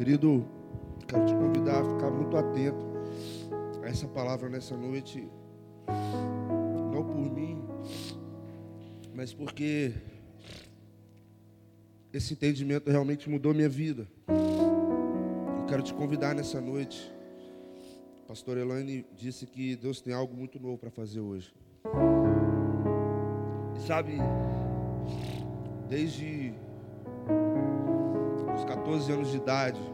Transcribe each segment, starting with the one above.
Querido, quero te convidar a ficar muito atento a essa palavra nessa noite, não por mim, mas porque esse entendimento realmente mudou minha vida. Eu quero te convidar nessa noite. pastor Elaine disse que Deus tem algo muito novo para fazer hoje. E sabe, desde os 14 anos de idade,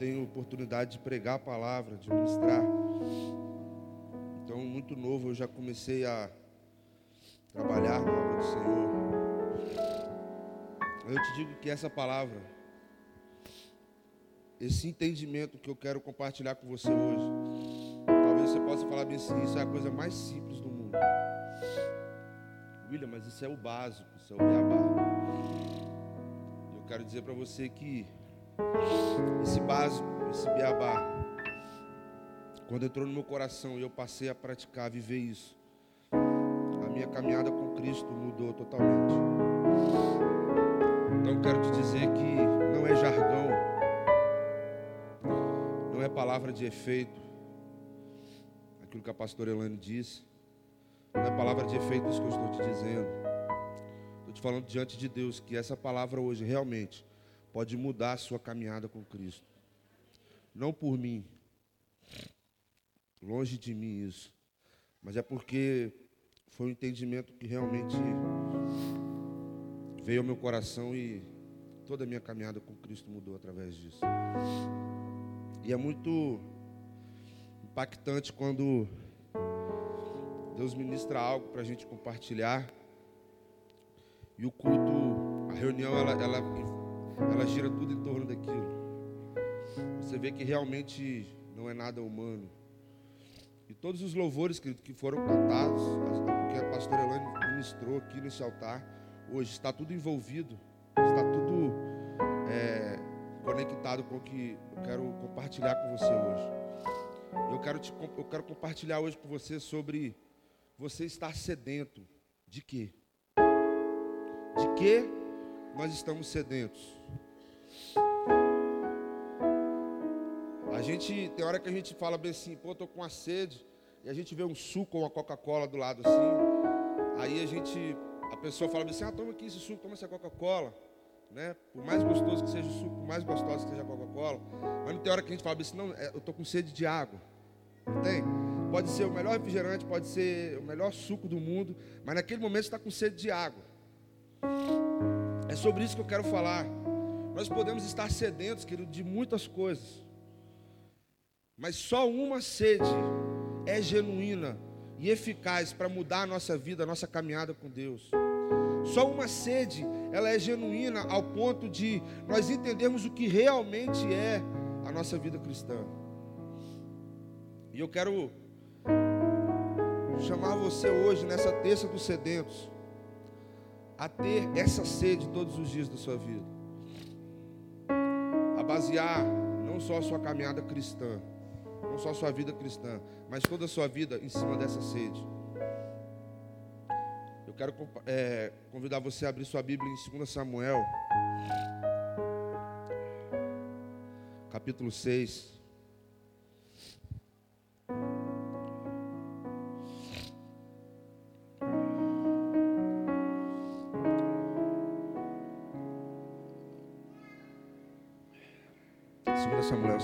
tenho oportunidade de pregar a palavra, de ministrar. Então, muito novo, eu já comecei a trabalhar na obra do Senhor. Eu te digo que essa palavra, esse entendimento que eu quero compartilhar com você hoje, talvez você possa falar bem assim, isso é a coisa mais simples do mundo. William, mas isso é o básico, isso é o beabá quero dizer para você que esse básico, esse beabá, quando entrou no meu coração e eu passei a praticar, a viver isso, a minha caminhada com Cristo mudou totalmente. Então quero te dizer que não é jargão, não é palavra de efeito, aquilo que a pastora Elane disse, não é palavra de efeito isso que eu estou te dizendo. Estou te falando diante de Deus que essa palavra hoje realmente pode mudar a sua caminhada com Cristo. Não por mim, longe de mim isso, mas é porque foi um entendimento que realmente veio ao meu coração e toda a minha caminhada com Cristo mudou através disso. E é muito impactante quando Deus ministra algo para a gente compartilhar e o culto, a reunião, ela, ela, ela gira tudo em torno daquilo. Você vê que realmente não é nada humano. E todos os louvores que, que foram cantados, que a pastora Elane ministrou aqui nesse altar, hoje está tudo envolvido, está tudo é, conectado com o que eu quero compartilhar com você hoje. Eu quero, te, eu quero compartilhar hoje com você sobre você estar sedento de quê? De que nós estamos sedentos? A gente, tem hora que a gente fala bem assim, pô, tô com a sede, e a gente vê um suco ou uma Coca-Cola do lado assim, aí a gente, a pessoa fala assim, ah, toma aqui esse suco, toma essa Coca-Cola, né? Por mais gostoso que seja o suco, por mais gostoso que seja a Coca-Cola, mas não tem hora que a gente fala assim, não, é, eu tô com sede de água, não tem? Pode ser o melhor refrigerante, pode ser o melhor suco do mundo, mas naquele momento você está com sede de água. É sobre isso que eu quero falar. Nós podemos estar sedentos, querido, de muitas coisas. Mas só uma sede é genuína e eficaz para mudar a nossa vida, a nossa caminhada com Deus. Só uma sede, ela é genuína ao ponto de nós entendermos o que realmente é a nossa vida cristã. E eu quero chamar você hoje nessa terça dos sedentos a ter essa sede todos os dias da sua vida. A basear não só a sua caminhada cristã, não só a sua vida cristã, mas toda a sua vida em cima dessa sede. Eu quero é, convidar você a abrir sua Bíblia em 2 Samuel, capítulo 6.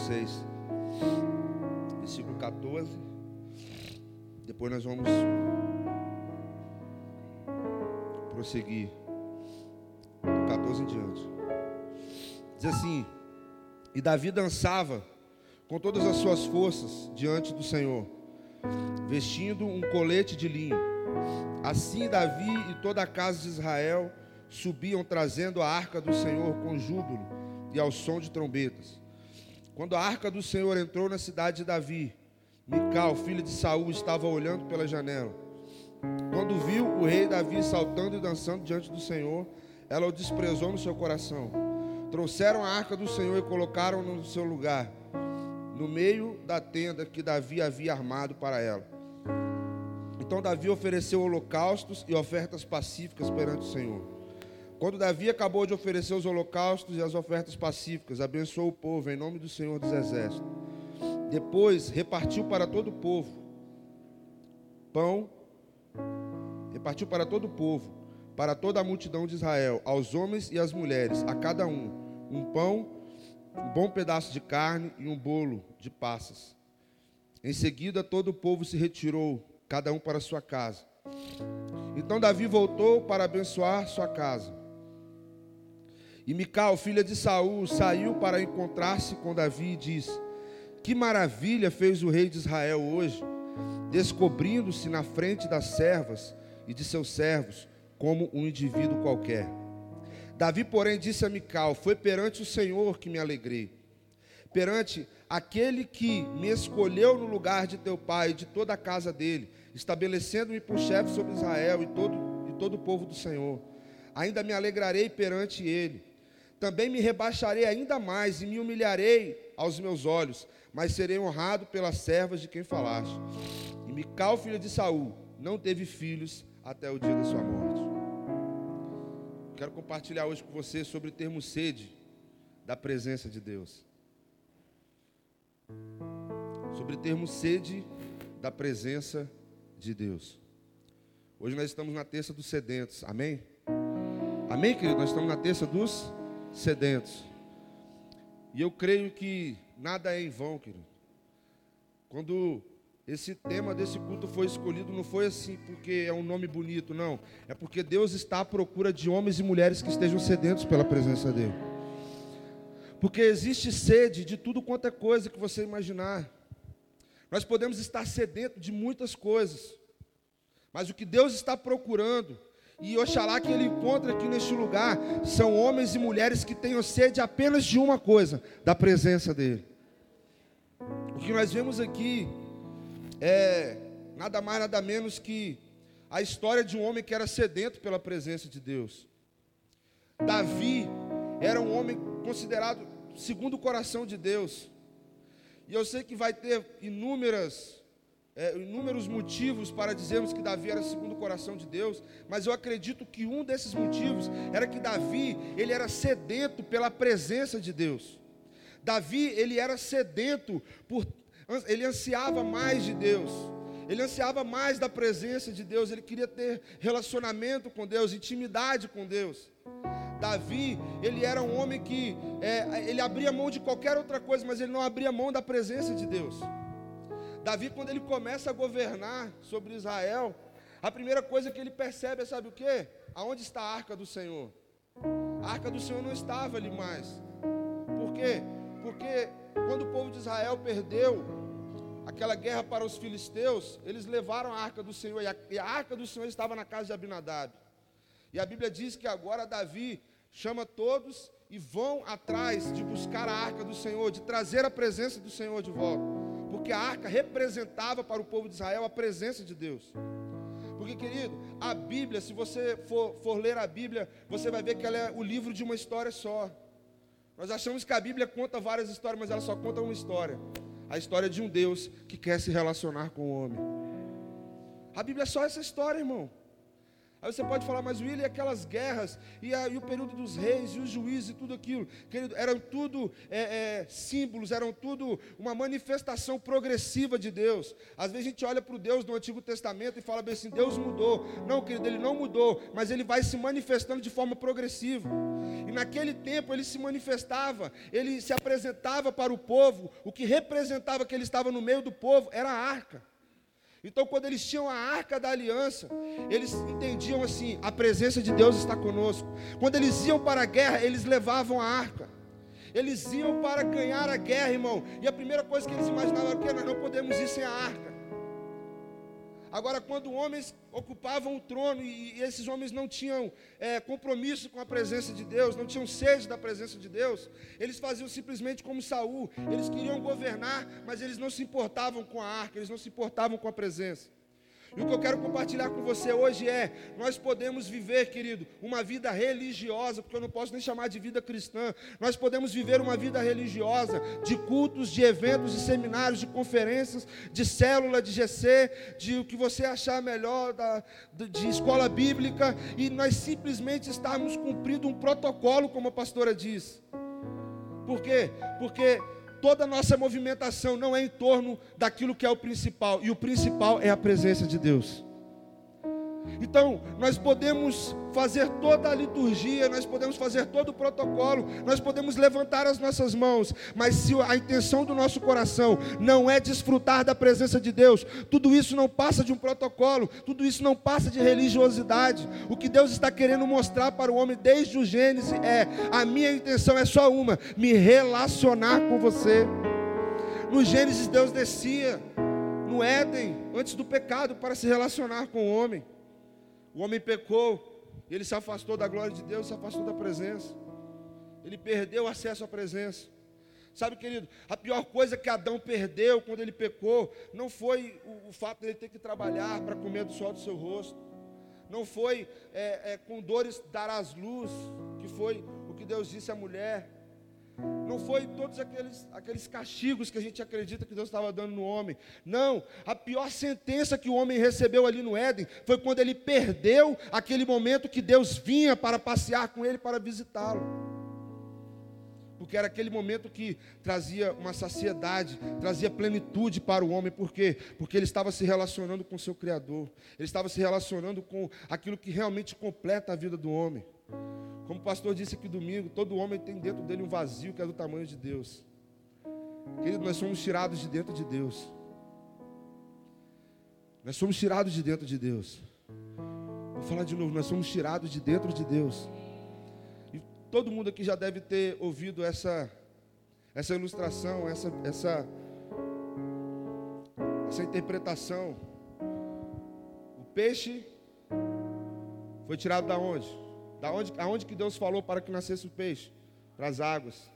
6, versículo 14. Depois nós vamos prosseguir do 14 em diante. Diz assim: E Davi dançava com todas as suas forças diante do Senhor, vestindo um colete de linho. Assim Davi e toda a casa de Israel subiam trazendo a arca do Senhor com júbilo e ao som de trombetas. Quando a arca do Senhor entrou na cidade de Davi, Mical, filho de Saul, estava olhando pela janela. Quando viu o rei Davi saltando e dançando diante do Senhor, ela o desprezou no seu coração. Trouxeram a arca do Senhor e colocaram no seu lugar, no meio da tenda que Davi havia armado para ela. Então Davi ofereceu holocaustos e ofertas pacíficas perante o Senhor. Quando Davi acabou de oferecer os holocaustos e as ofertas pacíficas, abençoou o povo em nome do Senhor dos Exércitos. Depois repartiu para todo o povo pão, repartiu para todo o povo, para toda a multidão de Israel, aos homens e às mulheres, a cada um, um pão, um bom pedaço de carne e um bolo de passas. Em seguida, todo o povo se retirou, cada um para sua casa. Então Davi voltou para abençoar sua casa. E Mical, filha de Saul, saiu para encontrar-se com Davi e disse: Que maravilha fez o rei de Israel hoje, descobrindo-se na frente das servas e de seus servos como um indivíduo qualquer. Davi, porém, disse a Mical: Foi perante o Senhor que me alegrei, perante aquele que me escolheu no lugar de teu pai e de toda a casa dele, estabelecendo-me por chefe sobre Israel e todo, e todo o povo do Senhor. Ainda me alegrarei perante ele também me rebaixarei ainda mais e me humilharei aos meus olhos, mas serei honrado pelas servas de quem falaste. E Mical, filha de Saul, não teve filhos até o dia da sua morte. Quero compartilhar hoje com você sobre termos sede da presença de Deus. Sobre termos sede da presença de Deus. Hoje nós estamos na terça dos sedentos, amém? Amém, querido? Nós estamos na terça dos sedentos. E eu creio que nada é em vão, querido. Quando esse tema desse culto foi escolhido, não foi assim porque é um nome bonito, não. É porque Deus está à procura de homens e mulheres que estejam sedentos pela presença dEle. Porque existe sede de tudo quanto é coisa que você imaginar. Nós podemos estar sedentos de muitas coisas. Mas o que Deus está procurando e oxalá que ele encontre aqui neste lugar são homens e mulheres que tenham sede apenas de uma coisa: da presença dele. O que nós vemos aqui é nada mais, nada menos que a história de um homem que era sedento pela presença de Deus. Davi era um homem considerado segundo o coração de Deus. E eu sei que vai ter inúmeras é, inúmeros motivos para dizermos que Davi era segundo o coração de Deus, mas eu acredito que um desses motivos era que Davi, ele era sedento pela presença de Deus. Davi, ele era sedento por ele ansiava mais de Deus. Ele ansiava mais da presença de Deus, ele queria ter relacionamento com Deus, intimidade com Deus. Davi, ele era um homem que é, ele abria mão de qualquer outra coisa, mas ele não abria mão da presença de Deus. Davi, quando ele começa a governar sobre Israel, a primeira coisa que ele percebe é, sabe o que? Aonde está a arca do Senhor? A arca do Senhor não estava ali mais. Por quê? Porque quando o povo de Israel perdeu aquela guerra para os filisteus, eles levaram a arca do Senhor, e a, e a arca do Senhor estava na casa de Abinadab. E a Bíblia diz que agora Davi chama todos e vão atrás de buscar a arca do Senhor, de trazer a presença do Senhor de volta porque a arca representava para o povo de Israel a presença de Deus. Porque, querido, a Bíblia, se você for, for ler a Bíblia, você vai ver que ela é o livro de uma história só. Nós achamos que a Bíblia conta várias histórias, mas ela só conta uma história. A história de um Deus que quer se relacionar com o homem. A Bíblia é só essa história, irmão. Aí você pode falar, mas William, e aquelas guerras, e, a, e, o período dos reis, e os juízes, e tudo aquilo, querido, eram tudo é, é, símbolos, eram tudo uma manifestação progressiva de Deus. Às vezes a gente olha para o Deus do Antigo Testamento e fala bem assim: Deus mudou. Não, querido, ele não mudou, mas ele vai se manifestando de forma progressiva. E naquele tempo ele se manifestava, ele se apresentava para o povo, o que representava que ele estava no meio do povo era a arca. Então, quando eles tinham a arca da aliança, eles entendiam assim: a presença de Deus está conosco. Quando eles iam para a guerra, eles levavam a arca. Eles iam para ganhar a guerra, irmão. E a primeira coisa que eles imaginavam era que nós não podemos ir sem a arca. Agora, quando homens ocupavam o trono e, esses homens não tinham é, compromisso com a presença de Deus, não tinham sede da presença de Deus, eles faziam simplesmente como Saul. Eles queriam governar, mas eles não se importavam com a arca, eles não se importavam com a presença. E o que eu quero compartilhar com você hoje é: nós podemos viver, querido, uma vida religiosa, porque eu não posso nem chamar de vida cristã. Nós podemos viver uma vida religiosa, de cultos, de eventos, de seminários, de conferências, de célula, de GC, de o que você achar melhor, da, de escola bíblica, e nós simplesmente estarmos cumprindo um protocolo, como a pastora diz. Por quê? Porque toda a nossa movimentação não é em torno daquilo que é o principal, e o principal é a presença de Deus. Então, nós podemos fazer toda a liturgia, nós podemos fazer todo o protocolo, nós podemos levantar as nossas mãos, mas se a intenção do nosso coração não é desfrutar da presença de Deus, tudo isso não passa de um protocolo, tudo isso não passa de religiosidade. O que Deus está querendo mostrar para o homem desde o Gênesis é: a minha intenção é só uma, me relacionar com você. No Gênesis, Deus descia no Éden, antes do pecado, para se relacionar com o homem. O homem pecou, ele se afastou da glória de Deus, se afastou da presença. Ele perdeu o acesso à presença. Sabe, querido, a pior coisa que Adão perdeu quando ele pecou não foi o, o fato de ele ter que trabalhar para comer do sol do seu rosto. Não foi é, é, com dores darás luz, que foi o que Deus disse à mulher. Não foi todos aqueles, aqueles castigos que a gente acredita que Deus estava dando no homem. Não, a pior sentença que o homem recebeu ali no Éden foi quando ele perdeu aquele momento que Deus vinha para passear com ele, para visitá-lo. Porque era aquele momento que trazia uma saciedade, trazia plenitude para o homem. Por quê? Porque ele estava se relacionando com o seu Criador. Ele estava se relacionando com aquilo que realmente completa a vida do homem. Como o pastor disse aqui domingo, todo homem tem dentro dele um vazio que é do tamanho de Deus. Querido, nós somos tirados de dentro de Deus. Nós somos tirados de dentro de Deus. Vou falar de novo, nós somos tirados de dentro de Deus. E todo mundo aqui já deve ter ouvido essa essa ilustração, essa essa essa interpretação. O peixe foi tirado da onde? Da onde, aonde que Deus falou para que nascesse o peixe? Para as águas.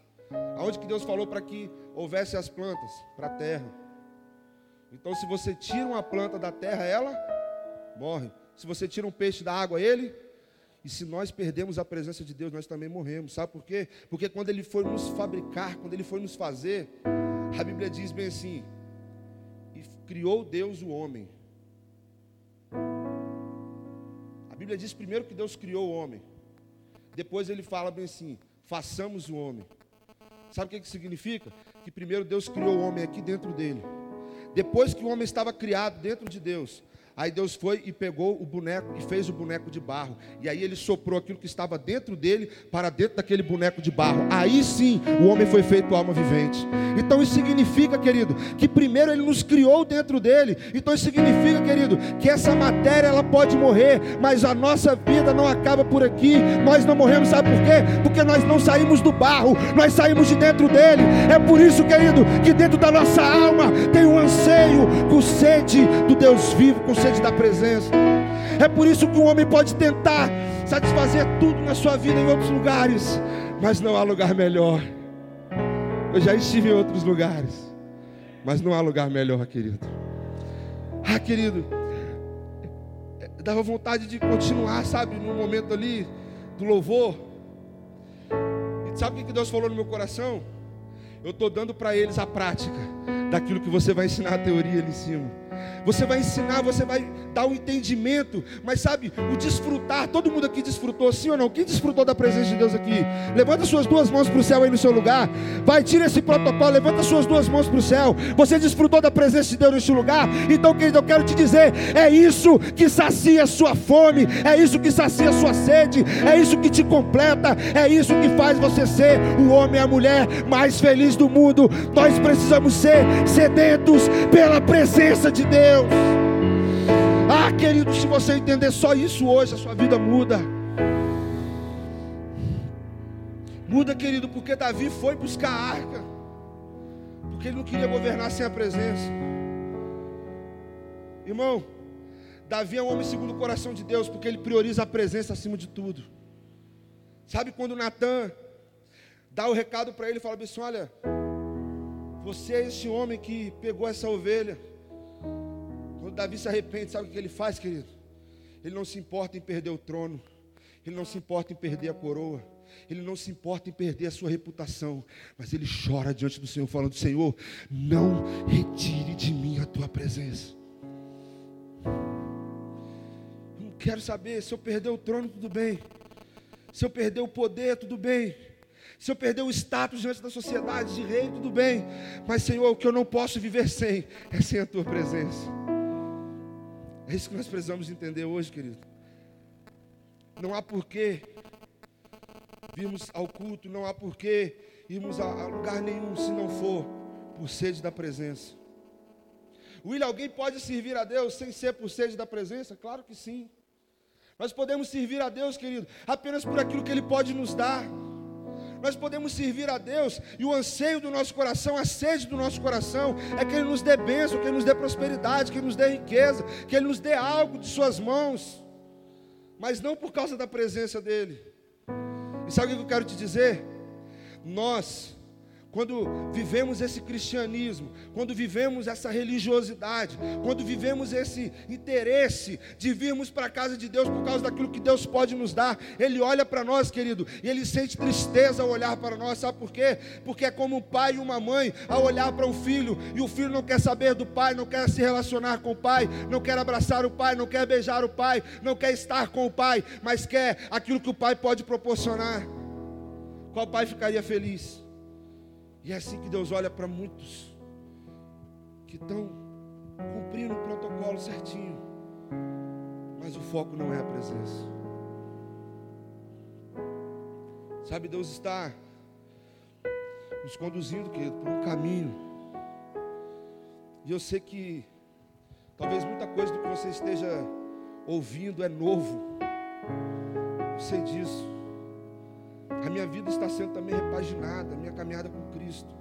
Aonde que Deus falou para que houvesse as plantas? Para a terra. Então, se você tira uma planta da terra, ela morre. Se você tira um peixe da água, ele. E se nós perdemos a presença de Deus, nós também morremos. Sabe por quê? Porque quando Ele foi nos fabricar, quando Ele foi nos fazer, a Bíblia diz bem assim: e criou Deus o homem. A Bíblia diz primeiro que Deus criou o homem. Depois ele fala bem assim: façamos o homem. Sabe o que, que significa? Que primeiro Deus criou o homem aqui dentro dele. Depois que o homem estava criado dentro de Deus, Aí Deus foi e pegou o boneco e fez o boneco de barro. E aí ele soprou aquilo que estava dentro dele para dentro daquele boneco de barro. Aí sim o homem foi feito alma vivente. Então isso significa, querido, que primeiro ele nos criou dentro dele. Então isso significa, querido, que essa matéria ela pode morrer, mas a nossa vida não acaba por aqui. Nós não morremos, sabe por quê? Porque nós não saímos do barro, nós saímos de dentro dele. É por isso, querido, que dentro da nossa alma tem um anseio com sede do Deus vivo, com sede da presença. É por isso que o homem pode tentar satisfazer tudo na sua vida em outros lugares, mas não há lugar melhor. Eu já estive em outros lugares, mas não há lugar melhor, querido. Ah, querido, dava vontade de continuar, sabe, no momento ali do louvor. E sabe o que Deus falou no meu coração? Eu estou dando para eles a prática daquilo que você vai ensinar a teoria ali em cima. Você vai ensinar, você vai dar o um entendimento, mas sabe, o desfrutar, todo mundo aqui desfrutou, sim ou não? Quem desfrutou da presença de Deus aqui? Levanta suas duas mãos para o céu aí no seu lugar. Vai, tira esse protocolo, levanta suas duas mãos para o céu. Você desfrutou da presença de Deus neste lugar? Então, querido, eu quero te dizer: é isso que sacia sua fome, é isso que sacia sua sede, é isso que te completa, é isso que faz você ser o homem e a mulher mais feliz do mundo. Nós precisamos ser sedentos pela presença de Deus. Ah, querido, se você entender só isso hoje, a sua vida muda. Muda, querido, porque Davi foi buscar a arca. Porque ele não queria governar sem a presença. Irmão, Davi é um homem segundo o coração de Deus, porque ele prioriza a presença acima de tudo. Sabe quando Natan dá o recado para ele e fala assim: Olha, você é esse homem que pegou essa ovelha. Davi se arrepende, sabe o que ele faz, querido? Ele não se importa em perder o trono, ele não se importa em perder a coroa, ele não se importa em perder a sua reputação, mas ele chora diante do Senhor, falando: Senhor, não retire de mim a tua presença. Eu não quero saber se eu perder o trono, tudo bem. Se eu perder o poder, tudo bem. Se eu perder o status diante da sociedade de rei, tudo bem. Mas, Senhor, o que eu não posso viver sem é sem a tua presença. É isso que nós precisamos entender hoje, querido. Não há porquê virmos ao culto, não há porquê irmos a, lugar nenhum se não for por sede da presença. Will, alguém pode servir a Deus sem ser por sede da presença? Claro que sim. Nós podemos servir a Deus, querido, apenas por aquilo que Ele pode nos dar. Nós podemos servir a Deus e o anseio do nosso coração, a sede do nosso coração, é que Ele nos dê bênção, que Ele nos dê prosperidade, que Ele nos dê riqueza, que Ele nos dê algo de Suas mãos, mas não por causa da presença dEle. E sabe o que eu quero te dizer? Nós quando vivemos esse cristianismo, quando vivemos essa religiosidade, quando vivemos esse interesse de virmos para a casa de Deus por causa daquilo que Deus pode nos dar, Ele olha para nós, querido, e Ele sente tristeza ao olhar para nós, sabe por quê? Porque é como um pai e uma mãe ao olhar para um filho, e o filho não quer saber do pai, não quer se relacionar com o pai, não quer abraçar o pai, não quer beijar o pai, não quer estar com o pai, mas quer aquilo que o pai pode proporcionar. Qual pai ficaria feliz? E é assim que Deus olha para muitos que estão cumprindo o protocolo certinho, mas o foco não é a presença. Sabe, Deus está nos conduzindo, querido, por um caminho. E eu sei que talvez muita coisa do que você esteja ouvindo é novo. Eu sei disso. A minha vida está sendo também repaginada, a minha caminhada com Cristo.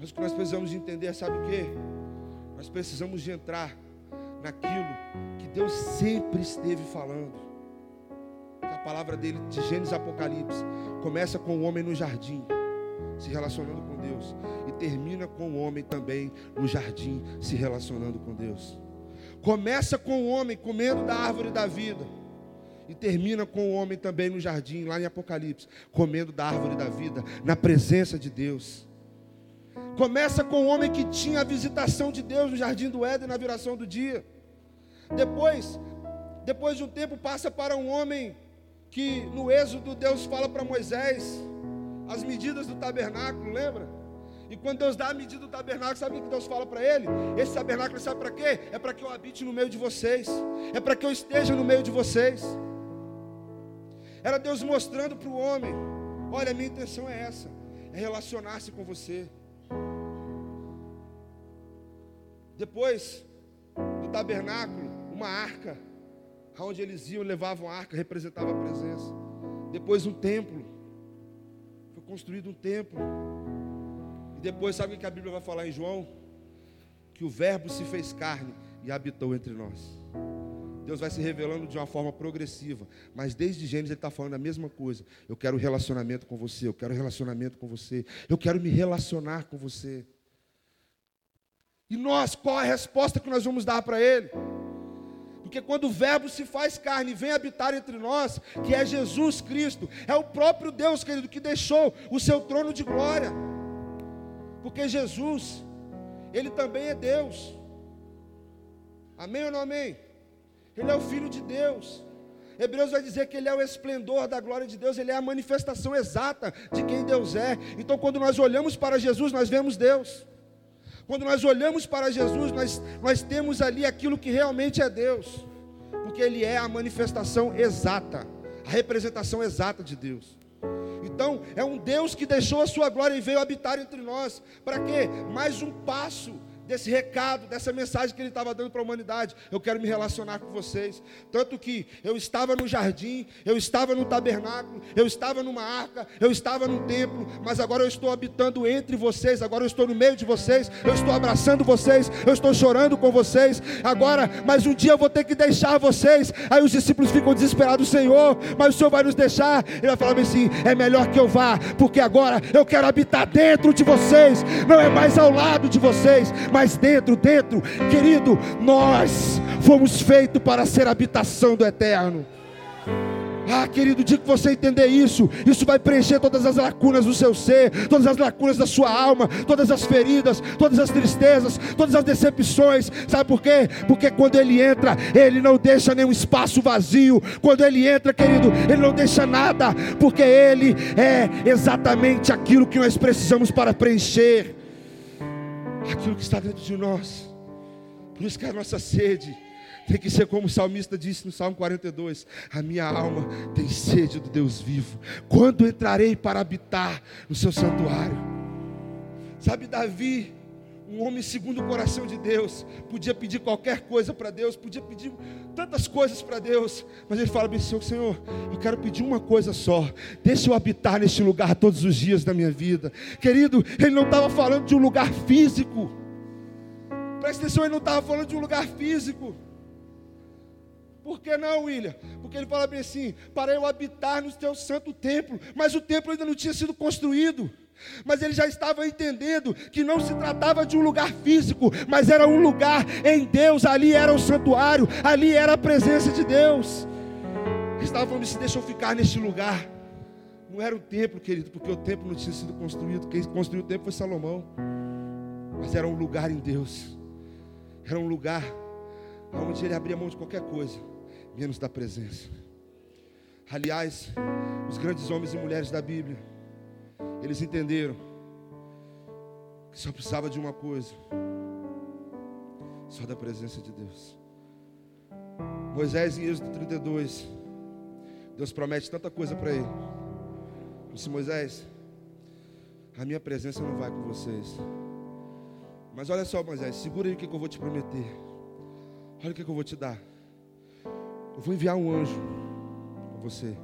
Mas o que nós precisamos de entender, sabe o que? Nós precisamos de entrar naquilo que Deus sempre esteve falando. A palavra dele de Gênesis Apocalipse começa com o homem no jardim, se relacionando com Deus, e termina com o homem também no jardim, se relacionando com Deus. Começa com o homem comendo da árvore da vida e termina com o homem também no jardim, lá em Apocalipse, comendo da árvore da vida, na presença de Deus. Começa com o homem que tinha a visitação de Deus no jardim do Éden na viração do dia. Depois, depois de um tempo, passa para um homem que no Êxodo Deus fala para Moisés as medidas do tabernáculo, lembra? E quando Deus dá a medida do tabernáculo, sabe o que Deus fala para ele? Esse tabernáculo sabe para quê? É para que eu habite no meio de vocês. É para que eu esteja no meio de vocês. Era Deus mostrando para o homem: olha, minha intenção é essa, é relacionar-se com você. Depois do tabernáculo, uma arca, aonde eles iam, levavam a arca, representava a presença. Depois um templo, foi construído um templo. E depois, sabe o que a Bíblia vai falar em João? Que o Verbo se fez carne e habitou entre nós. Deus vai se revelando de uma forma progressiva. Mas desde Gênesis ele está falando a mesma coisa. Eu quero relacionamento com você, eu quero relacionamento com você, eu quero me relacionar com você. E nós, qual a resposta que nós vamos dar para ele? Porque quando o Verbo se faz carne e vem habitar entre nós, que é Jesus Cristo, é o próprio Deus, querido, que deixou o seu trono de glória. Porque Jesus, Ele também é Deus. Amém ou não amém? Ele é o Filho de Deus. Hebreus vai dizer que Ele é o esplendor da glória de Deus, Ele é a manifestação exata de quem Deus é. Então, quando nós olhamos para Jesus, nós vemos Deus. Quando nós olhamos para Jesus, nós, nós temos ali aquilo que realmente é Deus, porque Ele é a manifestação exata, a representação exata de Deus. Então, é um Deus que deixou a sua glória e veio habitar entre nós. Para quê? Mais um passo desse recado, dessa mensagem que ele estava dando para a humanidade. Eu quero me relacionar com vocês. Tanto que eu estava no jardim, eu estava no tabernáculo, eu estava numa arca, eu estava no templo, mas agora eu estou habitando entre vocês, agora eu estou no meio de vocês, eu estou abraçando vocês, eu estou chorando com vocês. Agora, mas um dia eu vou ter que deixar vocês. Aí os discípulos ficam desesperados, Senhor, mas o Senhor vai nos deixar. Ele vai falar assim: é melhor que eu vá, porque agora eu quero habitar dentro de vocês, não é mais ao lado de vocês, mas mas dentro, dentro, querido, nós fomos feitos para ser habitação do eterno. Ah, querido, o dia que você entender isso, isso vai preencher todas as lacunas do seu ser, todas as lacunas da sua alma, todas as feridas, todas as tristezas, todas as decepções. Sabe por quê? Porque quando ele entra, ele não deixa nenhum espaço vazio. Quando ele entra, querido, ele não deixa nada, porque ele é exatamente aquilo que nós precisamos para preencher aquilo que está dentro de nós. Por isso que a nossa sede tem que ser como o salmista disse no Salmo 42: A minha alma tem sede do Deus vivo. Quando entrarei para habitar no seu santuário? Sabe, Davi, um homem segundo o coração de Deus, podia pedir qualquer coisa para Deus, podia pedir tantas coisas para Deus, mas ele fala bem assim: Senhor, eu quero pedir uma coisa só, deixa eu habitar neste lugar todos os dias da minha vida. Querido, ele não estava falando de um lugar físico, presta atenção, ele não estava falando de um lugar físico. Por que não, William? Porque ele fala bem assim: para eu habitar no teu santo templo, mas o templo ainda não tinha sido construído. Mas ele já estava entendendo que não se tratava de um lugar físico, mas era um lugar em Deus, ali era o santuário, ali era a presença de Deus. Ele estava falando: se deixa eu ficar neste lugar. Não era o templo, querido, porque o templo não tinha sido construído. Quem construiu o templo foi Salomão. Mas era um lugar em Deus. Era um lugar onde ele abria mão de qualquer coisa menos da presença. Aliás, os grandes homens e mulheres da Bíblia, eles entenderam que só precisava de uma coisa, só da presença de Deus. Moisés em Êxodo 32, Deus promete tanta coisa para ele. Disse Moisés, a minha presença não vai com vocês. Mas olha só, Moisés, segura aí o que eu vou te prometer. Olha o que eu vou te dar. Eu vou enviar um anjo a você.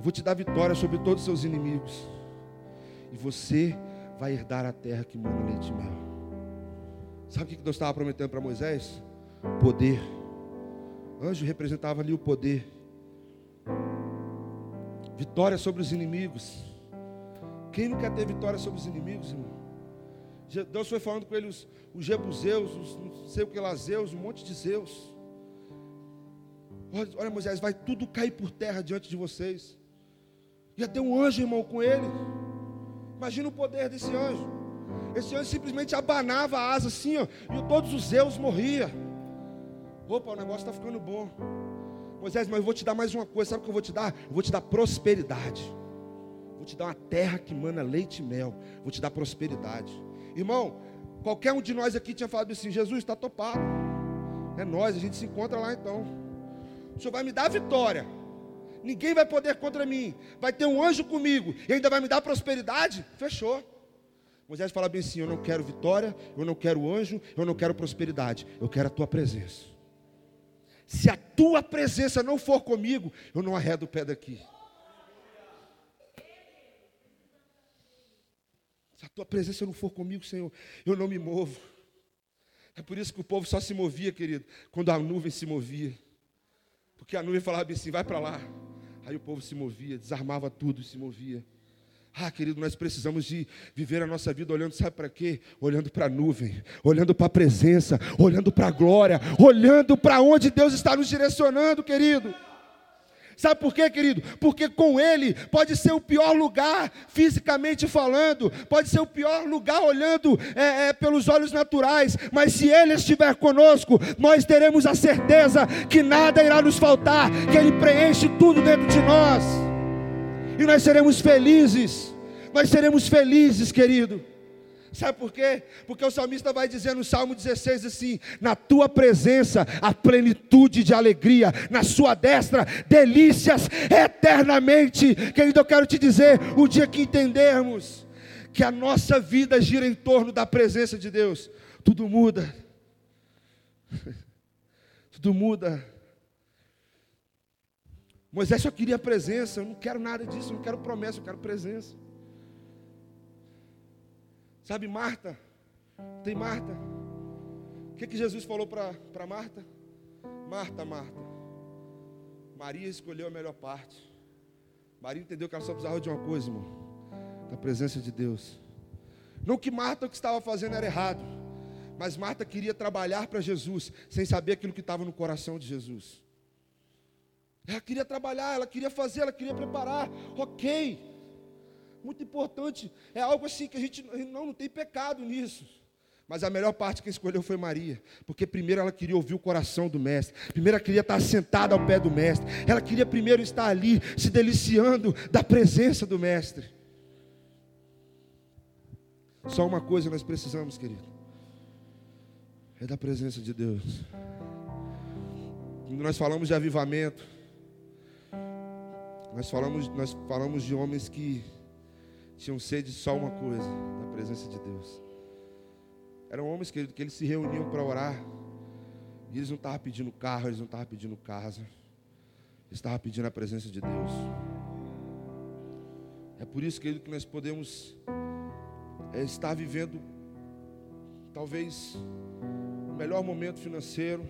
Eu vou te dar vitória sobre todos os seus inimigos. E você vai herdar a terra que manda leite e mel. Sabe o que Deus estava prometendo para Moisés? Poder. Anjo representava ali o poder. Vitória sobre os inimigos. Quem não quer ter vitória sobre os inimigos, irmão? Deus foi falando com ele os, os jebuseus, os não sei o que lá, Zeus, um monte de Zeus. Olha, olha, Moisés, vai tudo cair por terra diante de vocês. Ia ter um anjo, irmão, com ele. Imagina o poder desse anjo. Esse anjo simplesmente abanava a asa assim, ó, e todos os Zeus morriam. Opa, o negócio está ficando bom. Moisés, mas eu vou te dar mais uma coisa. Sabe o que eu vou te dar? Eu vou te dar prosperidade. Vou te dar uma terra que mana leite e mel. Vou te dar prosperidade. Irmão, qualquer um de nós aqui tinha falado assim: Jesus está topado. É nós, a gente se encontra lá então. O Senhor vai me dar a vitória. Ninguém vai poder contra mim. Vai ter um anjo comigo. E ainda vai me dar prosperidade? Fechou. Moisés fala bem assim: Eu não quero vitória, eu não quero anjo, eu não quero prosperidade. Eu quero a tua presença. Se a tua presença não for comigo, eu não arredo o pé daqui. Se a tua presença não for comigo, Senhor, eu não me movo. É por isso que o povo só se movia, querido, quando a nuvem se movia. Porque a nuvem falava assim: vai para lá. Aí o povo se movia, desarmava tudo e se movia. Ah, querido, nós precisamos de viver a nossa vida olhando, sabe para quê? Olhando para a nuvem, olhando para a presença, olhando para a glória, olhando para onde Deus está nos direcionando, querido. Sabe por quê, querido? Porque com Ele pode ser o pior lugar, fisicamente falando, pode ser o pior lugar olhando é, é, pelos olhos naturais, mas se Ele estiver conosco, nós teremos a certeza que nada irá nos faltar, que Ele preenche tudo dentro de nós, e nós seremos felizes, nós seremos felizes, querido. Sabe por quê? Porque o salmista vai dizer no Salmo 16 assim: Na tua presença a plenitude de alegria, na sua destra delícias eternamente. Querido, eu quero te dizer: o dia que entendermos que a nossa vida gira em torno da presença de Deus, tudo muda. Tudo muda. Moisés só queria presença, eu não quero nada disso, eu não quero promessa, eu quero presença. Sabe, Marta? Tem Marta. O que, que Jesus falou para Marta? Marta, Marta. Maria escolheu a melhor parte. Maria entendeu que ela só precisava de uma coisa, irmão: da presença de Deus. Não que Marta o que estava fazendo era errado, mas Marta queria trabalhar para Jesus, sem saber aquilo que estava no coração de Jesus. Ela queria trabalhar, ela queria fazer, ela queria preparar. Ok. Muito importante. É algo assim que a gente não, não tem pecado nisso. Mas a melhor parte que escolheu foi Maria, porque primeiro ela queria ouvir o coração do mestre, primeiro ela queria estar sentada ao pé do mestre, ela queria primeiro estar ali, se deliciando da presença do mestre. Só uma coisa nós precisamos, querido, é da presença de Deus. Quando nós falamos de avivamento, nós falamos, nós falamos de homens que tinham sede de só uma coisa, da presença de Deus. Eram homens, querido, que eles se reuniam para orar. E eles não estavam pedindo carro, eles não estavam pedindo casa. Eles estavam pedindo a presença de Deus. É por isso, querido, que nós podemos é, estar vivendo talvez o melhor momento financeiro,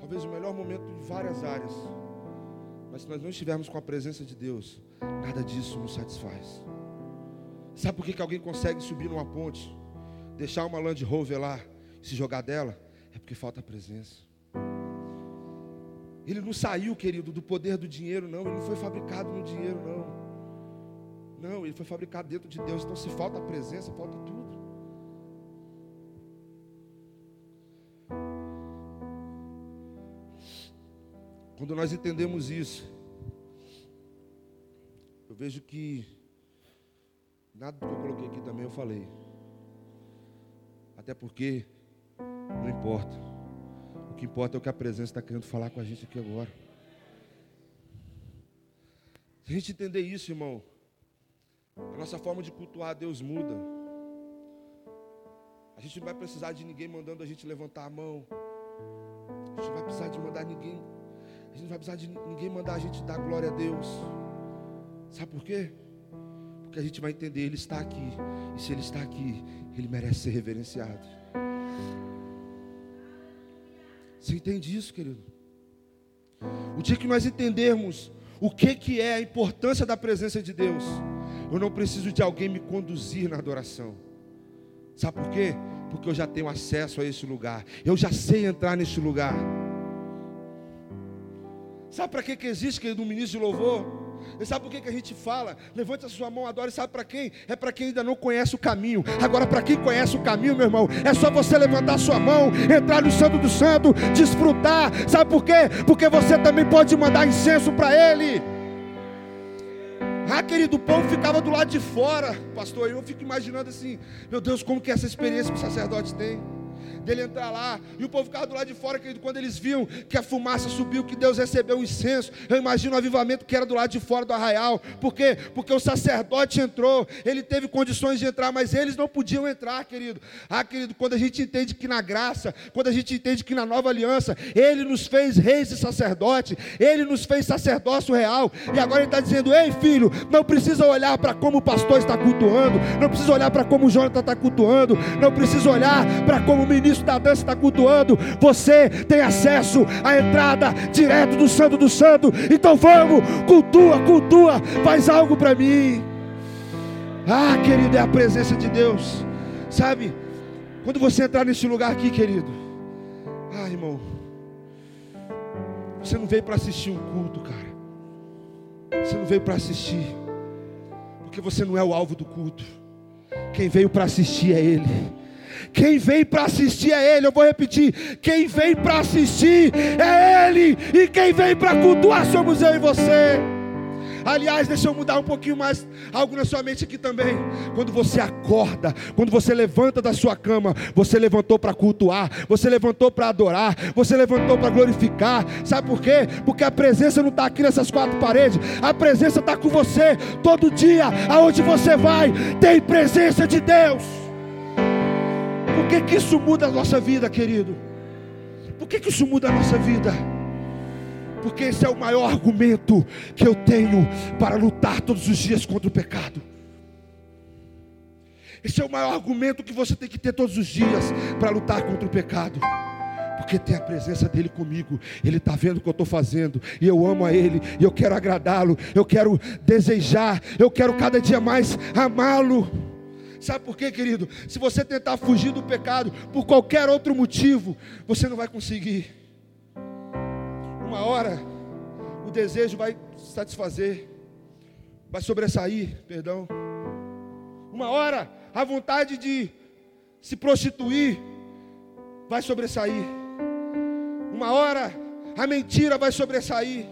talvez o melhor momento em várias áreas. Mas se nós não estivermos com a presença de Deus, nada disso nos satisfaz. Sabe por que, que alguém consegue subir numa ponte, deixar uma Land Rover lá e se jogar dela? É porque falta presença. Ele não saiu, querido, do poder do dinheiro, não. Ele não foi fabricado no dinheiro, não. Não, ele foi fabricado dentro de Deus. Então, se falta presença, falta tudo. Quando nós entendemos isso, eu vejo que Nada do que eu coloquei aqui também eu falei. Até porque não importa. O que importa é o que a presença está querendo falar com a gente aqui agora. Se a gente entender isso, irmão, a nossa forma de cultuar a Deus muda. A gente não vai precisar de ninguém mandando a gente levantar a mão. A gente não vai precisar de mandar ninguém. A gente não vai precisar de ninguém mandar a gente dar glória a Deus. Sabe por quê? Porque a gente vai entender, Ele está aqui. E se Ele está aqui, Ele merece ser reverenciado. Você entende isso, querido? O dia que nós entendermos o que, que é a importância da presença de Deus, eu não preciso de alguém me conduzir na adoração. Sabe por quê? Porque eu já tenho acesso a esse lugar. Eu já sei entrar nesse lugar. Sabe para que, que existe, querido, um ministro de louvor? E sabe por que, que a gente fala? Levante a sua mão, adore. Sabe para quem? É para quem ainda não conhece o caminho. Agora, para quem conhece o caminho, meu irmão, é só você levantar sua mão, entrar no Santo do Santo, desfrutar. Sabe por quê? Porque você também pode mandar incenso para Ele. Ah, querido, o povo ficava do lado de fora, pastor. Eu fico imaginando assim, meu Deus, como que essa experiência que o sacerdote tem? Dele entrar lá, e o povo ficava do lado de fora, querido, quando eles viam que a fumaça subiu, que Deus recebeu um incenso. Eu imagino o avivamento que era do lado de fora do arraial. Por quê? Porque o sacerdote entrou, ele teve condições de entrar, mas eles não podiam entrar, querido. Ah, querido, quando a gente entende que na graça, quando a gente entende que na nova aliança, ele nos fez reis e sacerdote, ele nos fez sacerdócio real, e agora ele está dizendo: ei filho, não precisa olhar para como o pastor está cultuando, não precisa olhar para como o Jonathan está cultuando, não precisa olhar para como o ministro ministro da dança está cultuando, você tem acesso à entrada direto do Santo do Santo. Então vamos, cultua, cultua, faz algo para mim. Ah, querido, é a presença de Deus. Sabe? Quando você entrar nesse lugar aqui, querido. Ah, irmão. Você não veio para assistir um culto, cara. Você não veio para assistir. Porque você não é o alvo do culto. Quem veio para assistir é Ele. Quem vem para assistir é Ele. Eu vou repetir: quem vem para assistir é Ele. E quem vem para cultuar somos eu e você. Aliás, deixa eu mudar um pouquinho mais algo na sua mente aqui também. Quando você acorda, quando você levanta da sua cama, você levantou para cultuar, você levantou para adorar, você levantou para glorificar. Sabe por quê? Porque a presença não está aqui nessas quatro paredes, a presença está com você todo dia, aonde você vai, tem presença de Deus. Por que, que isso muda a nossa vida, querido? Por que, que isso muda a nossa vida? Porque esse é o maior argumento que eu tenho para lutar todos os dias contra o pecado. Esse é o maior argumento que você tem que ter todos os dias para lutar contra o pecado. Porque tem a presença dele comigo, ele está vendo o que eu estou fazendo, e eu amo a ele, e eu quero agradá-lo, eu quero desejar, eu quero cada dia mais amá-lo. Sabe por quê, querido? Se você tentar fugir do pecado por qualquer outro motivo, você não vai conseguir. Uma hora, o desejo vai satisfazer, vai sobressair, perdão. Uma hora, a vontade de se prostituir vai sobressair. Uma hora, a mentira vai sobressair.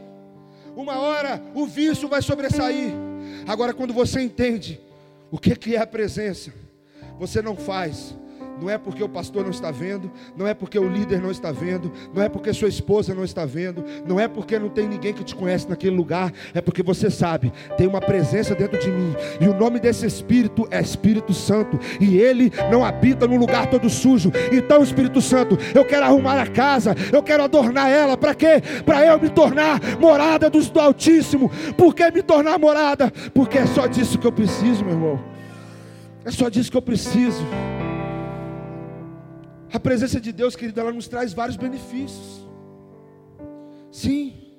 Uma hora, o vício vai sobressair. Agora, quando você entende o que, é a presença? Você não faz não é porque o pastor não está vendo, não é porque o líder não está vendo, não é porque sua esposa não está vendo, não é porque não tem ninguém que te conhece naquele lugar, é porque você sabe, tem uma presença dentro de mim, e o nome desse Espírito é Espírito Santo, e ele não habita num lugar todo sujo. Então, Espírito Santo, eu quero arrumar a casa, eu quero adornar ela, para quê? Para eu me tornar morada do Altíssimo. Por que me tornar morada? Porque é só disso que eu preciso, meu irmão. É só disso que eu preciso. A presença de Deus, querido, ela nos traz vários benefícios. Sim.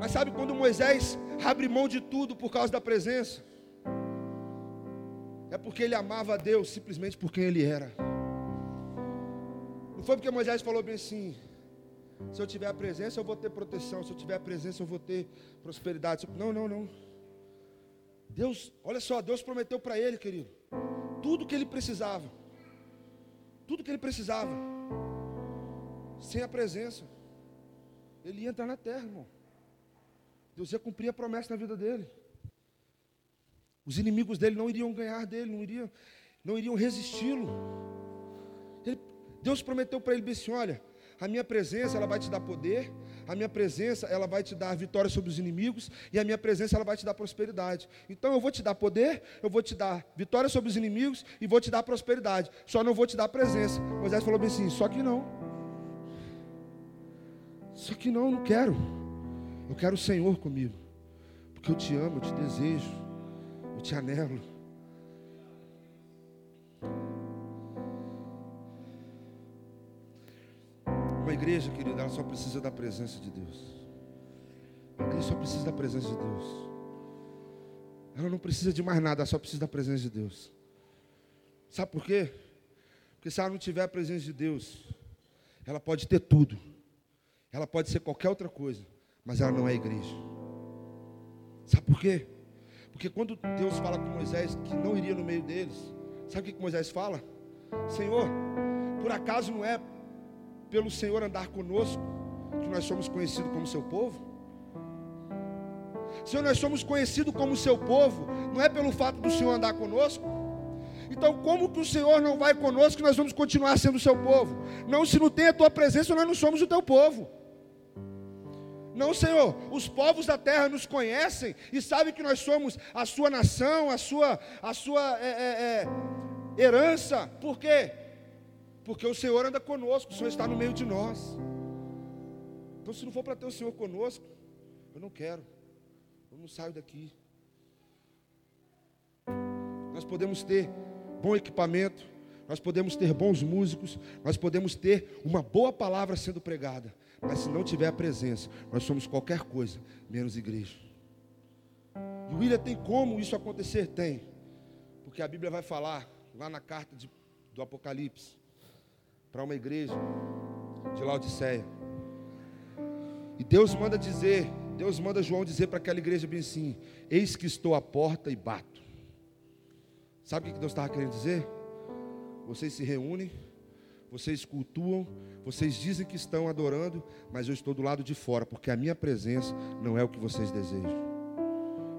Mas sabe quando Moisés abre mão de tudo por causa da presença? É porque ele amava a Deus simplesmente por quem ele era. Não foi porque Moisés falou bem assim: se eu tiver a presença, eu vou ter proteção. Se eu tiver a presença, eu vou ter prosperidade. Não, não, não. Deus, olha só, Deus prometeu para ele, querido, tudo que ele precisava. Tudo que ele precisava. Sem a presença. Ele ia entrar na terra, irmão. Deus ia cumprir a promessa na vida dele. Os inimigos dele não iriam ganhar dele, não iriam, não iriam resisti-lo. Deus prometeu para ele assim: olha, a minha presença ela vai te dar poder, a minha presença ela vai te dar vitória sobre os inimigos e a minha presença ela vai te dar prosperidade. Então eu vou te dar poder, eu vou te dar vitória sobre os inimigos e vou te dar prosperidade. Só não vou te dar presença. Moisés falou bem assim: só que não. Só que não, não quero. Eu quero o Senhor comigo. Porque eu te amo, eu te desejo, eu te anelo. Uma igreja, querida, ela só precisa da presença de Deus. A igreja só precisa da presença de Deus. Ela não precisa de mais nada, ela só precisa da presença de Deus. Sabe por quê? Porque se ela não tiver a presença de Deus, ela pode ter tudo. Ela pode ser qualquer outra coisa, mas ela não é igreja. Sabe por quê? Porque quando Deus fala com Moisés que não iria no meio deles, sabe o que Moisés fala? Senhor, por acaso não é pelo Senhor andar conosco, que nós somos conhecidos como seu povo? Senhor, nós somos conhecidos como seu povo, não é pelo fato do Senhor andar conosco? Então, como que o Senhor não vai conosco que nós vamos continuar sendo o seu povo? Não, se não tem a tua presença, nós não somos o teu povo. Não, Senhor, os povos da terra nos conhecem e sabem que nós somos a sua nação, a sua, a sua é, é, é, herança. Por quê? Porque o Senhor anda conosco, o Senhor está no meio de nós. Então, se não for para ter o Senhor conosco, eu não quero. Eu não saio daqui. Nós podemos ter bom equipamento, nós podemos ter bons músicos, nós podemos ter uma boa palavra sendo pregada, mas se não tiver a presença, nós somos qualquer coisa, menos igreja. E William tem como isso acontecer? Tem. Porque a Bíblia vai falar lá na carta de, do Apocalipse para uma igreja de Laodiceia. E Deus manda dizer, Deus manda João dizer para aquela igreja bem assim: Eis que estou à porta e bato. Sabe o que Deus estava querendo dizer? Vocês se reúnem, vocês cultuam, vocês dizem que estão adorando, mas eu estou do lado de fora, porque a minha presença não é o que vocês desejam.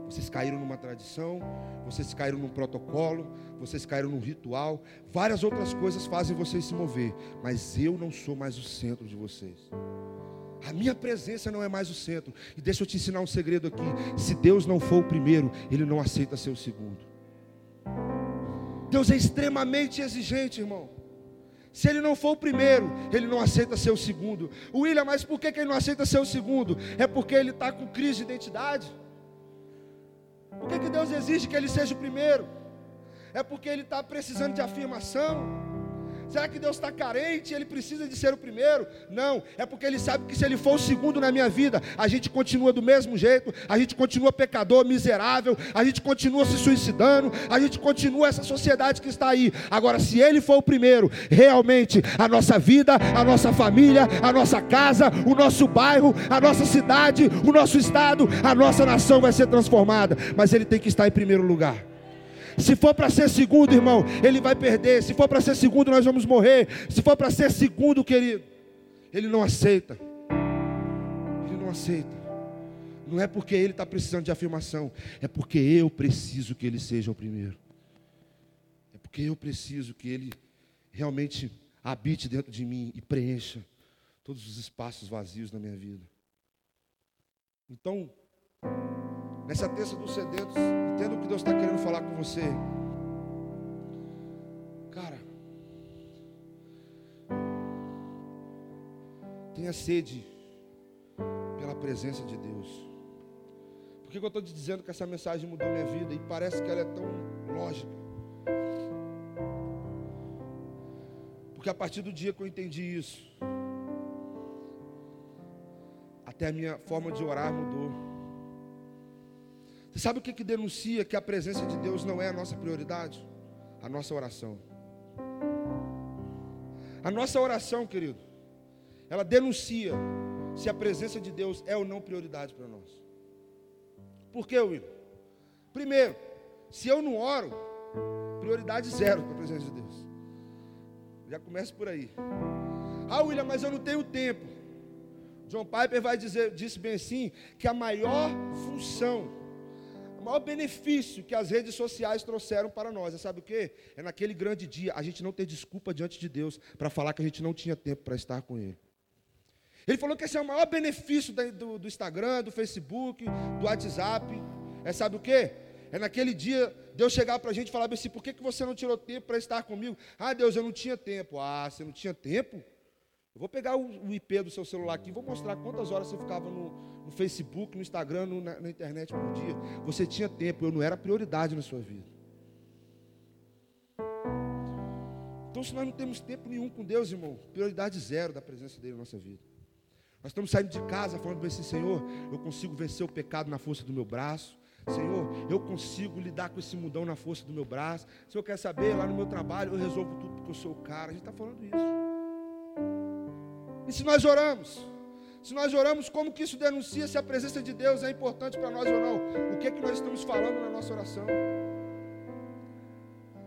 Vocês caíram numa tradição, vocês caíram num protocolo, vocês caíram num ritual, várias outras coisas fazem vocês se mover, mas eu não sou mais o centro de vocês. A minha presença não é mais o centro. E deixa eu te ensinar um segredo aqui: se Deus não for o primeiro, Ele não aceita ser o segundo. Deus é extremamente exigente, irmão. Se ele não for o primeiro, ele não aceita ser o segundo. William, mas por que, que ele não aceita ser o segundo? É porque ele está com crise de identidade. Por que, que Deus exige que ele seja o primeiro? É porque ele está precisando de afirmação. Será que Deus está carente? Ele precisa de ser o primeiro? Não, é porque Ele sabe que se Ele for o segundo na minha vida, a gente continua do mesmo jeito, a gente continua pecador, miserável, a gente continua se suicidando, a gente continua essa sociedade que está aí. Agora, se Ele for o primeiro, realmente a nossa vida, a nossa família, a nossa casa, o nosso bairro, a nossa cidade, o nosso estado, a nossa nação vai ser transformada. Mas Ele tem que estar em primeiro lugar. Se for para ser segundo, irmão, ele vai perder. Se for para ser segundo, nós vamos morrer. Se for para ser segundo, querido, ele não aceita. Ele não aceita. Não é porque ele está precisando de afirmação, é porque eu preciso que ele seja o primeiro. É porque eu preciso que ele realmente habite dentro de mim e preencha todos os espaços vazios na minha vida. Então, Nessa terça dos sedentos, entenda o que Deus está querendo falar com você. Cara, tenha sede pela presença de Deus. Por que eu estou te dizendo que essa mensagem mudou minha vida e parece que ela é tão lógica? Porque a partir do dia que eu entendi isso, até a minha forma de orar mudou. Você sabe o que, que denuncia que a presença de Deus não é a nossa prioridade? A nossa oração. A nossa oração, querido, ela denuncia se a presença de Deus é ou não prioridade para nós. Por quê, William? Primeiro, se eu não oro, prioridade zero para a presença de Deus. Já começa por aí. Ah, William, mas eu não tenho tempo. John Piper vai dizer, disse bem assim, que a maior função maior benefício que as redes sociais trouxeram para nós, é sabe o que? É naquele grande dia a gente não ter desculpa diante de Deus para falar que a gente não tinha tempo para estar com Ele. Ele falou que esse é o maior benefício do, do Instagram, do Facebook, do WhatsApp. É sabe o que? É naquele dia Deus chegar para a gente e falar assim: por que, que você não tirou tempo para estar comigo? Ah, Deus, eu não tinha tempo. Ah, você não tinha tempo? Eu vou pegar o, IP do seu celular aqui e vou mostrar quantas horas você ficava no, no Facebook, no Instagram, no, na, na internet por dia. Você tinha tempo, eu não era prioridade na sua vida. Então, se nós não temos tempo nenhum com Deus, irmão, prioridade zero da presença dele na nossa vida. Nós estamos saindo de casa falando assim, Senhor, eu consigo vencer o pecado na força do meu braço. Senhor, eu consigo lidar com esse mundão na força do meu braço. Se eu quer saber, lá no meu trabalho eu resolvo tudo porque eu sou o cara. A gente está falando isso. E se nós oramos? Se nós oramos, como que isso denuncia se a presença de Deus é importante para nós ou não? O que é que nós estamos falando na nossa oração?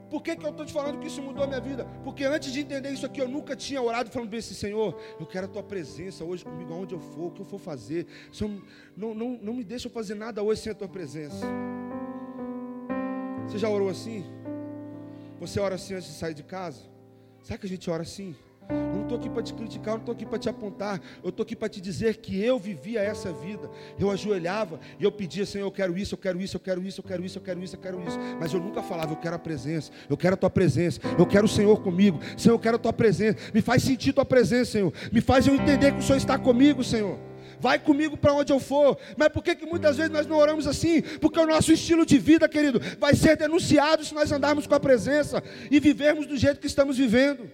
Por que, que eu estou te falando que isso mudou a minha vida? Porque antes de entender isso aqui, eu nunca tinha orado falando bem assim, Senhor, eu quero a tua presença hoje comigo, aonde eu for, o que eu for fazer. Senhor, não, não, não me deixa fazer nada hoje sem a tua presença. Você já orou assim? Você ora assim antes de sair de casa? Sabe que a gente ora assim? Eu não estou aqui para te criticar, eu não estou aqui para te apontar. Eu estou aqui para te dizer que eu vivia essa vida. Eu ajoelhava e eu pedia, Senhor, eu quero isso, eu quero isso, eu quero isso, eu quero isso, eu quero isso, eu quero isso. Mas eu nunca falava, eu quero a presença, eu quero a tua presença, eu quero o Senhor comigo. Senhor, eu quero a tua presença. Me faz sentir tua presença, Senhor. Me faz eu entender que o Senhor está comigo, Senhor vai comigo para onde eu for. Mas por que, que muitas vezes nós não oramos assim? Porque o nosso estilo de vida, querido, vai ser denunciado se nós andarmos com a presença e vivermos do jeito que estamos vivendo.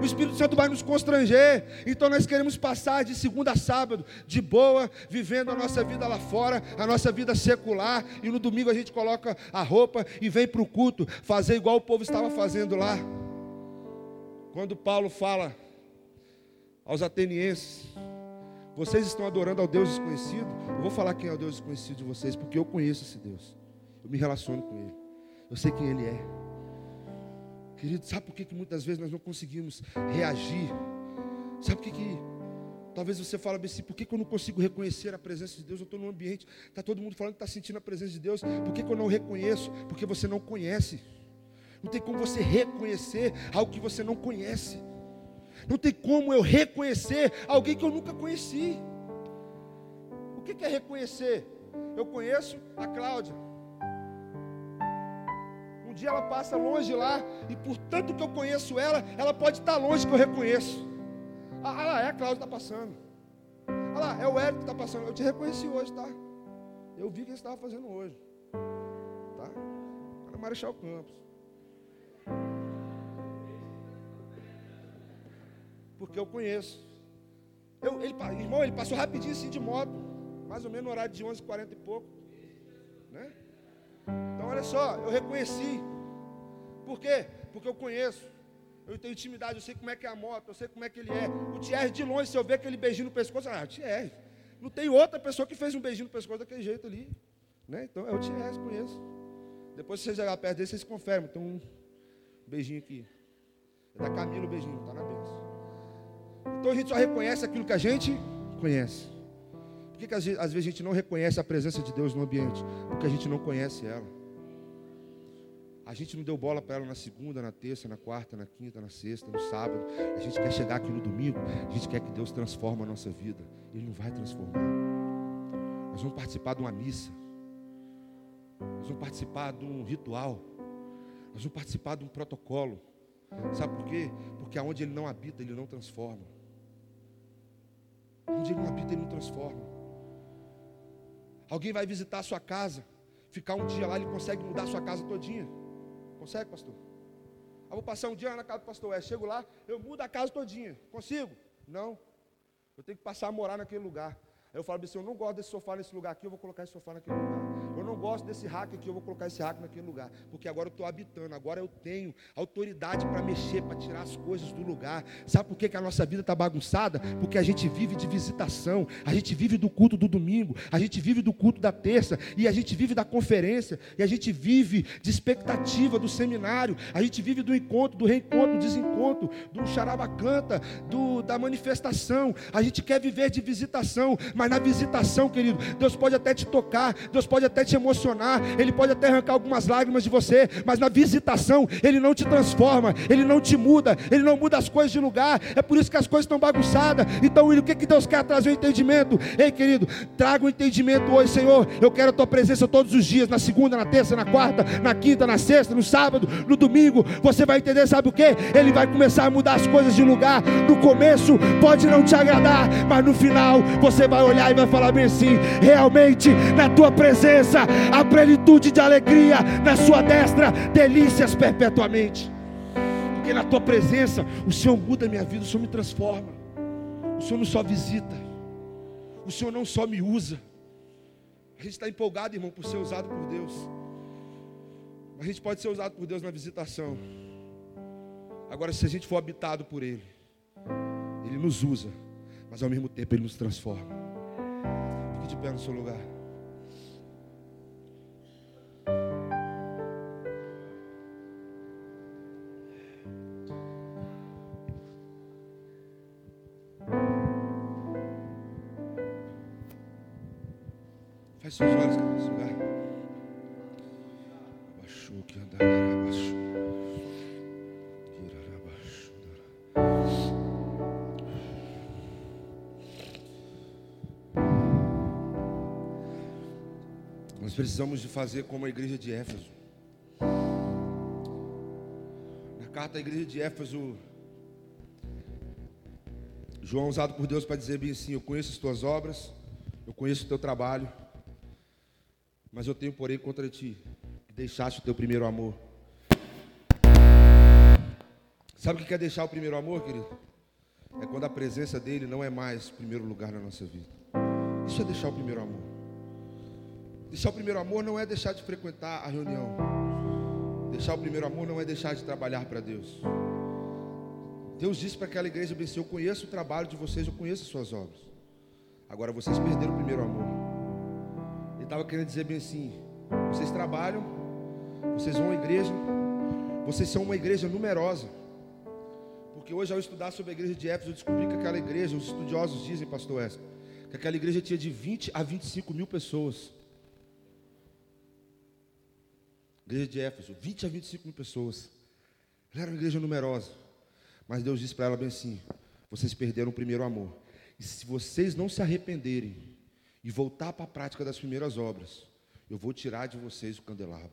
O Espírito Santo vai nos constranger. Então nós queremos passar de segunda a sábado, de boa, vivendo a nossa vida lá fora, a nossa vida secular. E no domingo a gente coloca a roupa e vem para o culto, fazer igual o povo estava fazendo lá. Quando Paulo fala aos atenienses, vocês estão adorando ao Deus desconhecido? Eu vou falar quem é o Deus desconhecido de vocês, porque eu conheço esse Deus. Eu me relaciono com Ele. Eu sei quem Ele é. Querido, sabe por que, que muitas vezes nós não conseguimos reagir? Sabe por que, que talvez você fale assim, por que, que eu não consigo reconhecer a presença de Deus? Eu estou num ambiente, está todo mundo falando que está sentindo a presença de Deus, por que, que eu não reconheço? Porque você não conhece. Não tem como você reconhecer algo que você não conhece. Não tem como eu reconhecer alguém que eu nunca conheci. O que, é reconhecer? Eu conheço a Cláudia dia ela passa longe lá, e por tanto que eu conheço ela, ela pode estar longe que eu reconheço. Ah, ah lá, é a Cláudia que está passando. Ah lá, é o Érico que está passando. Eu te reconheci hoje, tá? Eu vi o que você estava fazendo hoje. Tá? Era Marechal Campos. Porque eu conheço. Eu, ele, irmão, ele passou rapidinho assim de moto, mais ou menos no horário de 11h40 e pouco. Né? Então, olha só, eu reconheci. Por quê? Porque eu conheço. Eu tenho intimidade, eu sei como é que é a moto, eu sei como é que ele é. O Thierry de longe, se eu ver aquele beijinho no pescoço, ah, Thierry. Não tem outra pessoa que fez um beijinho no pescoço daquele jeito ali. Né? Então é o Thierry, conheço. Depois, se você chegar perto dele, vocês confirmam. Então, um beijinho aqui. É da Camila o beijinho, está na benção. Então a gente só reconhece aquilo que a gente conhece. Por que, que às vezes a gente não reconhece a presença de Deus no ambiente? Porque a gente não conhece ela. A gente não deu bola para ela na segunda, na terça, na quarta, na quinta, na sexta, no sábado. A gente quer chegar aqui no domingo. A gente quer que Deus transforme a nossa vida. Ele não vai transformar. Nós vamos participar de uma missa. Nós vamos participar de um ritual. Nós vamos participar de um protocolo. Sabe por quê? Porque aonde ele não habita, ele não transforma. Onde ele não habita, ele não transforma. Alguém vai visitar a sua casa, ficar um dia lá, ele consegue mudar a sua casa todinha. Consegue, pastor? Eu vou passar um dia na casa do pastor É, chego lá, eu mudo a casa todinha. Consigo? Não. Eu tenho que passar a morar naquele lugar. Aí eu falo assim, eu não gosto desse sofá nesse lugar aqui, eu vou colocar esse sofá naquele lugar. Não gosto desse rack aqui, eu vou colocar esse rack naquele lugar. Porque agora eu estou habitando, agora eu tenho autoridade para mexer, para tirar as coisas do lugar. Sabe por que, que a nossa vida está bagunçada? Porque a gente vive de visitação, a gente vive do culto do domingo, a gente vive do culto da terça, e a gente vive da conferência, e a gente vive de expectativa do seminário, a gente vive do encontro, do reencontro, do desencontro, do charabacanta, do, da manifestação. A gente quer viver de visitação, mas na visitação, querido, Deus pode até te tocar, Deus pode até te emocionar, Ele pode até arrancar algumas lágrimas de você, mas na visitação, Ele não te transforma, Ele não te muda, Ele não muda as coisas de lugar. É por isso que as coisas estão bagunçadas. Então, o que, que Deus quer trazer o entendimento? Ei, querido, traga o entendimento hoje, Senhor. Eu quero a tua presença todos os dias, na segunda, na terça, na quarta, na quinta, na sexta, no sábado, no domingo. Você vai entender, sabe o que? Ele vai começar a mudar as coisas de lugar. No começo pode não te agradar, mas no final você vai olhar e vai falar bem assim: realmente na tua presença há plenitude de alegria, na sua destra delícias perpetuamente. Porque na tua presença o Senhor muda a minha vida, o Senhor me transforma. O Senhor não só visita, o Senhor não só me usa. A gente está empolgado, irmão, por ser usado por Deus. A gente pode ser usado por Deus na visitação. Agora, se a gente for habitado por Ele, Ele nos usa, mas ao mesmo tempo Ele nos transforma de pé no seu lugar. Precisamos de fazer como a igreja de Éfeso. Na carta à igreja de Éfeso, João é usado por Deus para dizer bem assim: Eu conheço as tuas obras, eu conheço o teu trabalho, mas eu tenho, porém, contra ti, que deixaste o teu primeiro amor. Sabe o que é deixar o primeiro amor, querido? É quando a presença dele não é mais primeiro lugar na nossa vida. Isso é deixar o primeiro amor. Deixar o primeiro amor não é deixar de frequentar a reunião. Deixar o primeiro amor não é deixar de trabalhar para Deus. Deus disse para aquela igreja bem eu conheço o trabalho de vocês, eu conheço as suas obras. Agora vocês perderam o primeiro amor. Ele estava querendo dizer bem assim, vocês trabalham, vocês vão à igreja, vocês são uma igreja numerosa. Porque hoje ao estudar sobre a igreja de Éfeso, eu descobri que aquela igreja, os estudiosos dizem, pastor Wesley, que aquela igreja tinha de 20 a 25 mil pessoas. Igreja de Éfeso, 20 a 25 mil pessoas. Ela era uma igreja numerosa. Mas Deus disse para ela bem assim: vocês perderam o primeiro amor. E se vocês não se arrependerem e voltar para a prática das primeiras obras, eu vou tirar de vocês o candelabro.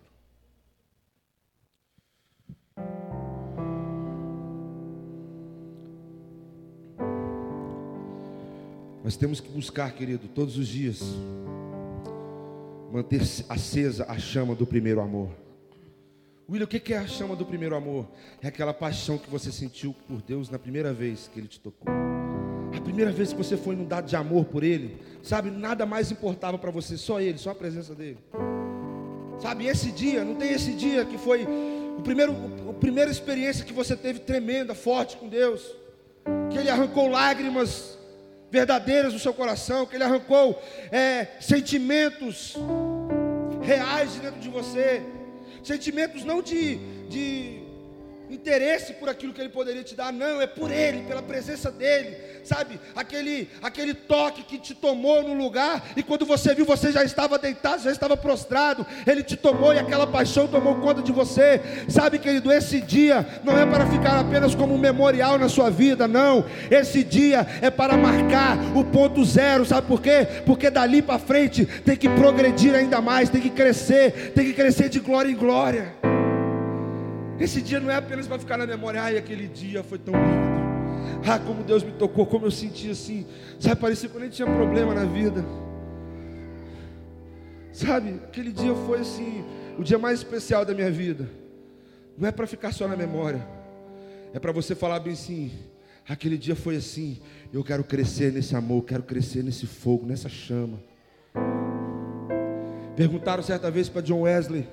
Nós temos que buscar, querido, todos os dias, manter acesa a chama do primeiro amor. William, o que é a chama do primeiro amor? É aquela paixão que você sentiu por Deus na primeira vez que Ele te tocou. A primeira vez que você foi inundado de amor por Ele, sabe, nada mais importava para você, só Ele, só a presença dEle. Sabe, esse dia, não tem esse dia que foi o primeiro, a primeira experiência que você teve tremenda, forte com Deus, que Ele arrancou lágrimas verdadeiras do seu coração, que Ele arrancou é, sentimentos reais dentro de você, sentimentos não de, de interesse por aquilo que Ele poderia te dar, não, é por Ele, pela presença dEle, sabe? Aquele, aquele toque que te tomou no lugar, e quando você viu, você já estava deitado, já estava prostrado, Ele te tomou e aquela paixão tomou conta de você, sabe, querido? Esse dia não é para ficar apenas como um memorial na sua vida, não, esse dia é para marcar o ponto zero, sabe por quê? Porque dali para frente tem que progredir ainda mais, tem que crescer, tem que crescer de glória em glória. Esse dia não é apenas para ficar na memória, ai, aquele dia foi tão lindo. Ah, como Deus me tocou, como eu senti assim. Sabe, parecia que eu nem tinha problema na vida. Sabe, aquele dia foi assim, o dia mais especial da minha vida. Não é para ficar só na memória. É para você falar bem assim, aquele dia foi assim, eu quero crescer nesse amor, quero crescer nesse fogo, nessa chama. Perguntaram certa vez para John Wesley,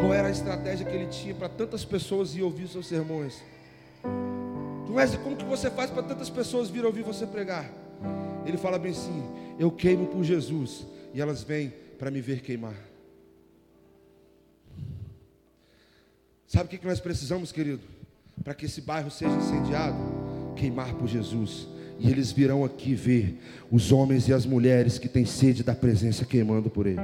qual era a estratégia que ele tinha para tantas pessoas ir ouvir seus sermões. Mas como que você faz para tantas pessoas vir ouvir você pregar? Ele fala bem assim: eu queimo por Jesus e elas vêm para me ver queimar. Sabe o que nós precisamos, querido? Para que esse bairro seja incendiado? Queimar por Jesus. E eles virão aqui ver os homens e as mulheres que têm sede da presença queimando por Ele.